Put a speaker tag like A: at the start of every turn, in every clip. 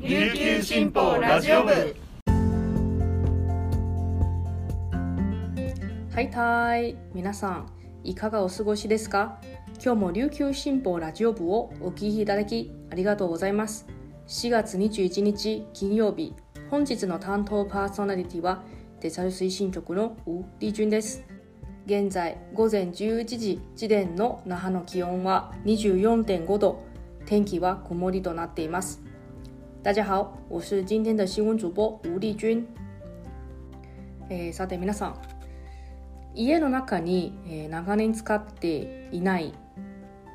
A: 琉球新報ラジオ部。
B: はいたい。皆さんいかがお過ごしですか？今日も琉球新報ラジオ部をお聞きいただきありがとうございます。4月21日金曜日本日の担当パーソナリティはデジタル推進局のウ・リジュンです。現在午前11時時点の那覇の気温は24.5度。天気は曇りとなっています。大家好我是今天的新闻主播吴丽君、えー、さて皆さん家の中に、えー、長年使っていない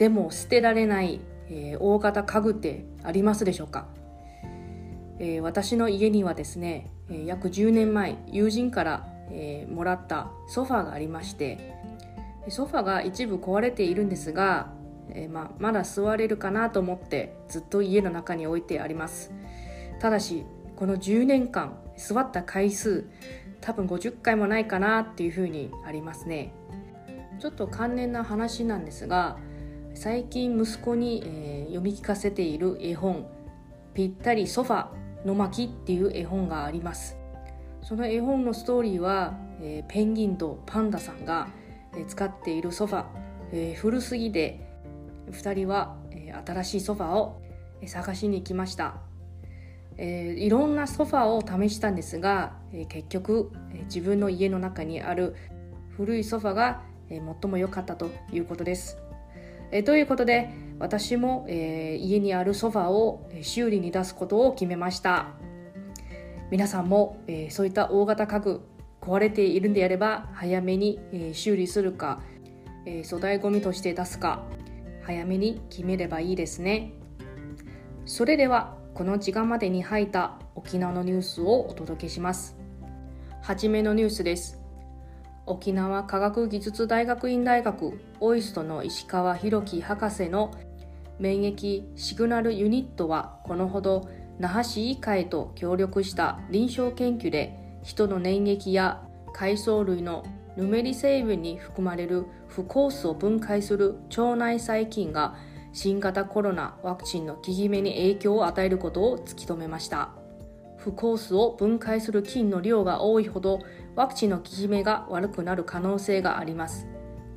B: でも捨てられない、えー、大型家具ってありますでしょうか、えー、私の家にはですね、え、約10年前友人から、えー、もらったソファーがありましてソファーが一部壊れているんですが、えーままだ座れるかなと思ってずっと家の中に置いてあります。ただしこの10年間座った回数多分50回もないかなっていうふうにありますね。ちょっと関連な話なんですが最近息子に、えー、読み聞かせている絵本「ぴったりソファの巻」っていう絵本があります。その絵本のストーリーは、えー、ペンギンとパンダさんが、えー、使っているソファ、え古すぎで2人は、え新しいソファを探しに行きましたえ、いろんなソファーを試したんですが、え、結局、え、自分の家の中にある古いソファが、え最も良かったということです。えということで私も、え家にあるソファーを修理に出すことを決めました皆さんも、えそういった大型家具壊れているんであれば早めに、え修理するか、え粗大ごみとして出すか早めに決めればいいですねそれではこの時間までに入った沖縄のニュースをお届けします。はじめのニュースです。沖縄科学技術大学院大学オイストの石川博樹博士の免疫シグナルユニットはこのほど那覇市医会と協力した臨床研究で人の粘液や海藻類のヌメリ成分に含まれる不酵素を分解する腸内細菌が新型コロナワクチンの効き目に影響を与えることを突き止めました。不酵素を分解する菌の量が多いほどワクチンの効き目が悪くなる可能性があります。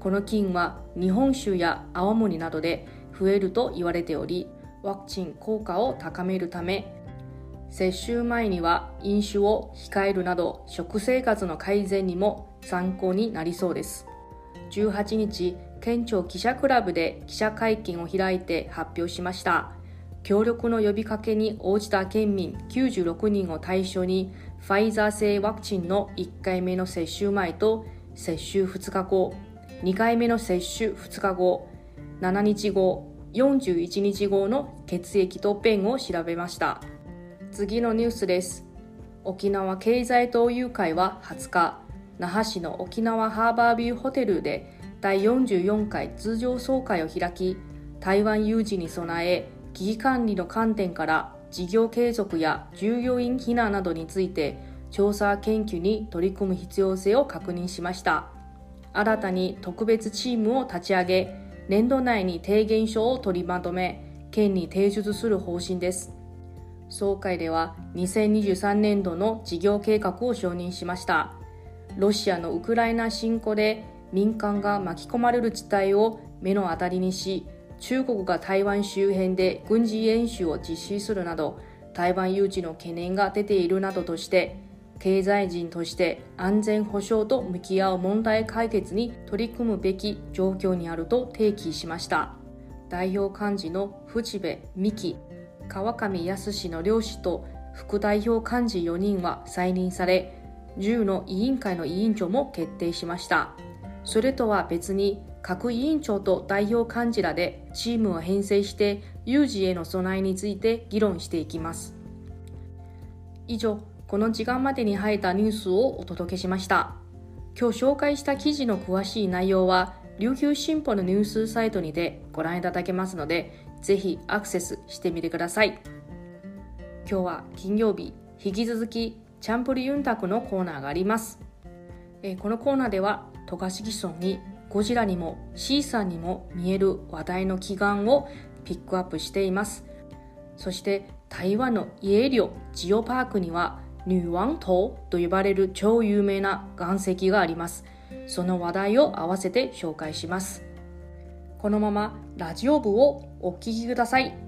B: この菌は日本酒や青森などで増えると言われておりワクチン効果を高めるため接種前には飲酒を控えるなど食生活の改善にも参考になりそうです。18日県庁記者クラブで記者会見を開いて発表しました。協力の呼びかけに応じた県民96人を対象にファイザー製ワクチンの1回目の接種前と接種2日後2回目の接種2日後7日後41日後の血液と便を調べました。次のニュースです。沖縄経済同友会は20日那覇市の沖縄ハーバービューホテルで第44回通常総会を開き台湾有事に備え危機管理の観点から事業継続や従業員避難などについて調査研究に取り組む必要性を確認しました。新たに特別チームを立ち上げ年度内に提言書を取りまとめ県に提出する方針です。総会では2023年度の事業計画を承認しました。ロシアのウクライナ侵攻で民間が巻き込まれる事態を目の当たりにし中国が台湾周辺で軍事演習を実施するなど台湾有事の懸念が出ているなどとして経済人として安全保障と向き合う問題解決に取り組むべき状況にあると提起しました。代表幹事の淵部美希川上康の両氏と副代表幹事4人は再任され10の委員会の委員長も決定しました。それとは別に各委員長と代表幹事らでチームを編成して有事への備えについて議論していきます。以上この時間までに入ったニュースをお届けしました。今日紹介した記事の詳しい内容は琉球新報のニュースサイトにてご覧いただけますのでぜひアクセスしてみてください。今日は金曜日引き続きチャンプリユンタクのコーナーがあります、えー、このコーナーでは渡嘉敷村にゴジラにもシーサーにも見える話題の祈願をピックアップしていますそして台湾のイエリオジオパークには女王島と呼ばれる超有名な岩石があります。その話題を合わせて紹介します。このままラジオ部をお聞きください。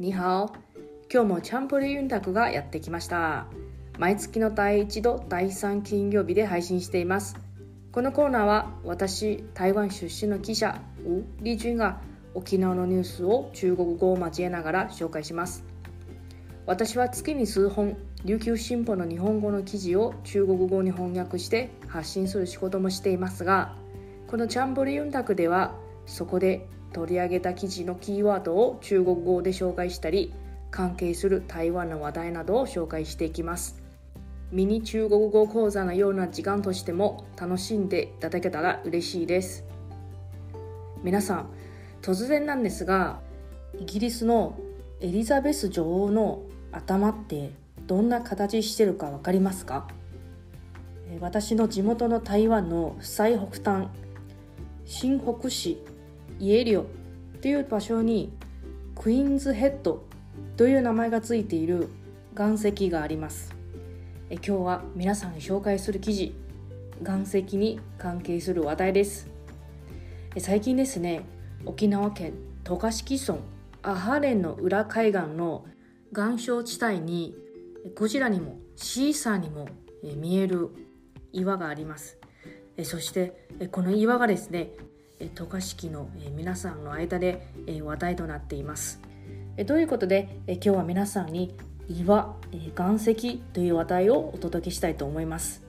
B: にはお。今日もチャンプルユンタクがやってきました。毎月の第1度第3金曜日で配信しています。このコーナーは私台湾出身の記者ウ・リジュンが沖縄のニュースを中国語を交えながら紹介します。私は月に数本琉球新報の日本語の記事を中国語に翻訳して発信する仕事もしていますがこのチャンブリユンタクではそこで取り上げた記事のキーワードを中国語で紹介したり関係する台湾の話題などを紹介していきます。ミニ中国語講座のような時間としても楽しんでいただけたら嬉しいです。皆さん突然なんですがイギリスのエリザベス女王の頭ってどんな形してるか分かりますか？私の地元の台湾の最北端新北市イエリオという場所にクイーンズヘッドという名前がついている岩石があります。え今日は皆さんに紹介する記事岩石に関係する話題です。え最近ですね沖縄県渡嘉敷村アハレンの裏海岸の岩礁地帯にゴジラにもシーサーにも見える岩があります。そしてこの岩がですね渡嘉敷の皆さんの間で話題となっています。ということで今日は皆さんに岩岩石という話題をお届けしたいと思います。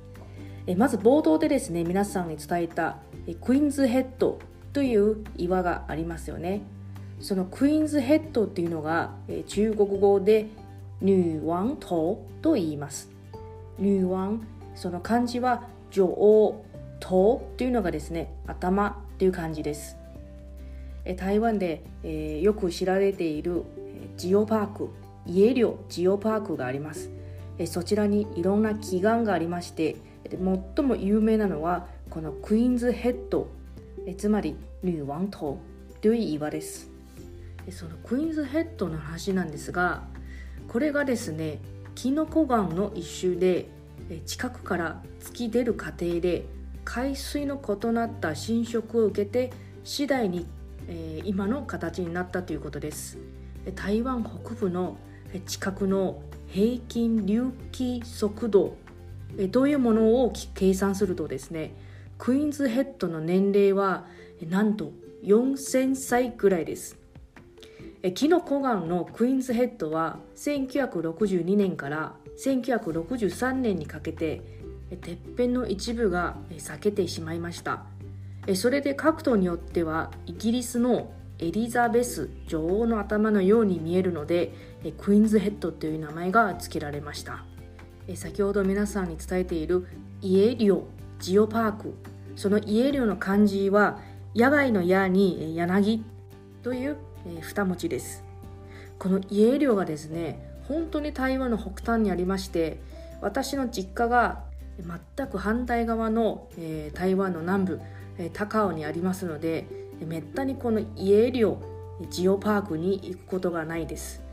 B: まず冒頭でですね皆さんに伝えたクイーンズヘッドという岩がありますよね。そのクイーンズヘッドっていうのが中国語で女王頭と言います。女王その漢字は女王頭というのがですね頭っていう感じです。台湾で、えー、よく知られているジオパークイエリョジオパークがあります。そちらにいろんな祈願がありまして最も有名なのはこのクイーンズヘッドつまり女王頭という岩です。そのクイーンズヘッドの話なんですがこれがですねキノコ岩の一種で近くから突き出る過程で海水の異なった侵食を受けて次第に、えー、今の形になったということです。台湾北部の近くの平均隆起速度どういうものを計算するとですねクイーンズヘッドの年齢はなんと4000歳ぐらいです。キノコ岩のクイーンズヘッドは1962年から1963年にかけててっぺんの一部が裂けてしまいました。それで角度によってはイギリスのエリザベス女王の頭のように見えるのでクイーンズヘッドという名前が付けられました。先ほど皆さんに伝えているイエリオジオパーク。そのイエリオの漢字は野外の矢に柳という二文字です。このイエリオがですね本当に台湾の北端にありまして私の実家が全く反対側の、えー、台湾の南部、えー、高尾にありますのでめったにこのイエリオジオパークに行くことがないです、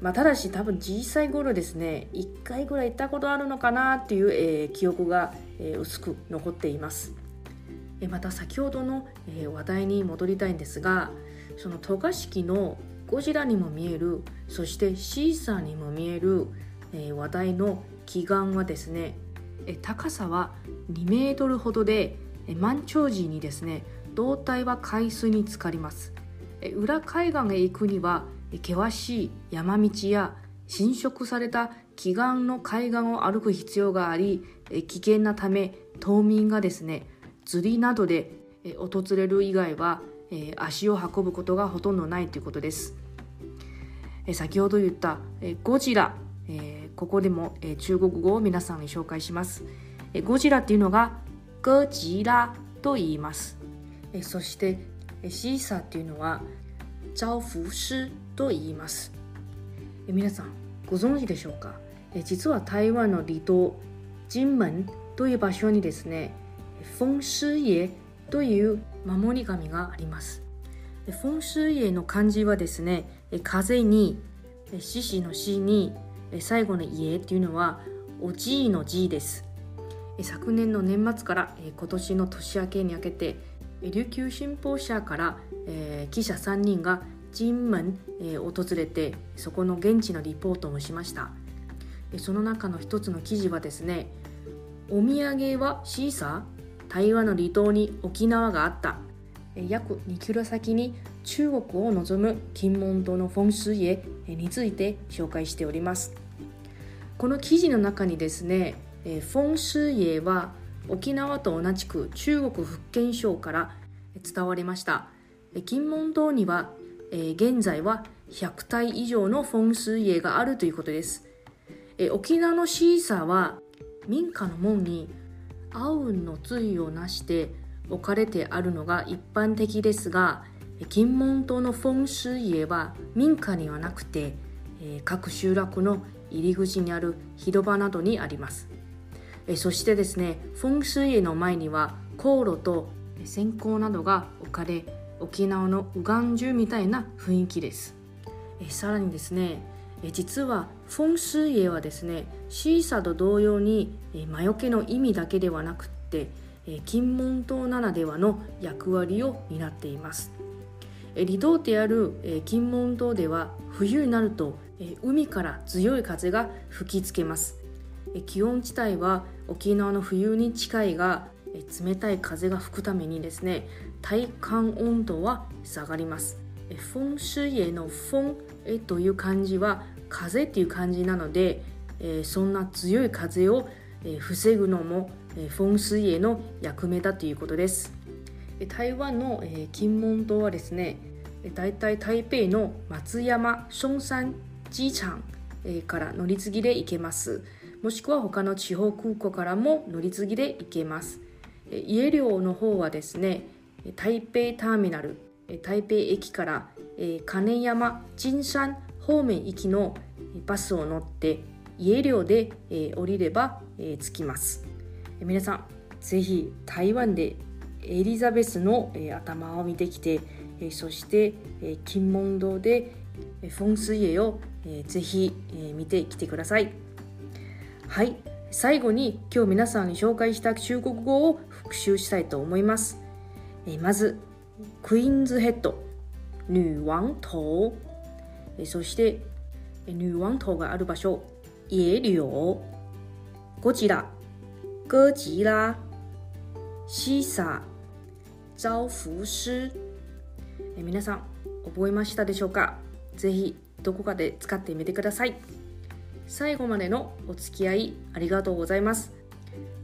B: まあ、ただし多分小さい頃ですね1回ぐらい行ったことあるのかなっていう、えー、記憶が、えー、薄く残っています。また先ほどの、え、話題に戻りたいんですがその渡嘉敷のゴジラにも見えるそしてシーサーにも見える、え、話題の祈願はですね高さは2メートルほどで満潮時にですね胴体は海水に浸かります裏海岸へ行くには険しい山道や侵食された奇岩の海岸を歩く必要があり危険なため島民がですね釣りなどで訪れる以外は、足を運ぶことがほとんどないということです。先ほど言った、ゴジラ、えー、ここでも、えー、中国語を皆さんに紹介します。えー、ゴジラっていうのがゴジラと言います。えー、そして、えー、シーサーっていうのは招風師と言います。えー、皆さんご存知でしょうか、えー、実は台湾の離島金門という場所にですね、風師爷という守り神があります。風水家の漢字はですね、風に、獅子の死に、最後の家っていうのは、おじいのじです。昨年の年末から今年の年明けにかけて、琉球新報社から、記者3人が金門、えー、訪れてそこの現地のリポートもしましたその中の一つの記事はですねお土産はシーサー台湾の離島に沖縄があった約2キロ先に中国を望む金門島の風水へについて紹介しております。この記事の中にですね風水へは沖縄と同じく中国福建省から伝わりました。金門島には現在は100体以上の風水絵があるということです。沖縄のシーサーは民家の門にアウンの対をなして置かれてあるのが一般的ですが金門島の風水家は民家にはなくて各集落の入り口にある広場などにあります。そしてですね風水家の前には航路と線香などが置かれ沖縄の右岸中みたいな雰囲気です。さらにですね実はフォンスイエはですねシーサと同様に魔除けの意味だけではなくって金門島ならではの役割を担っています。離島である金門島では冬になると海から強い風が吹きつけます。気温地帯は沖縄の冬に近いが冷たい風が吹くためにですね体感温度は下がります。風水への風という漢字は風っていう漢字なので、そんな強い風を、防ぐのも、えー、風水への役目だということです。台湾の、金門島はですねだいたい台北の松山松山機場、から乗り継ぎで行けますもしくは他の地方空港からも乗り継ぎで行けます家寮の方はですね台北ターミナル台北駅から金山金山方面行きのバスを乗って家寮で、降りれば、着きます、皆さんぜひ台湾でエリザベスの、え頭を見てきて、えそして、え金門島で、えフォンスイエを、えぜひ、え見てきてください。はい。最後に今日皆さんに紹介した中国語を復習したいと思います、えまずクイーンズヘッド女王頭そして女王頭がある場所野柳ゴジラ哥吉拉シーサー招福師皆さん覚えましたでしょうか？ぜひどこかで使ってみてください最後までのお付き合いありがとうございます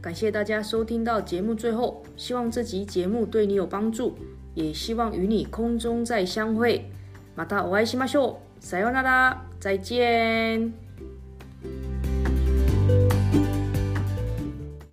B: 感谢大家收听到节目最后，希望这集节目对你有帮助，也希望与你空中再相会。またお会いしましょう。さようなら。再见。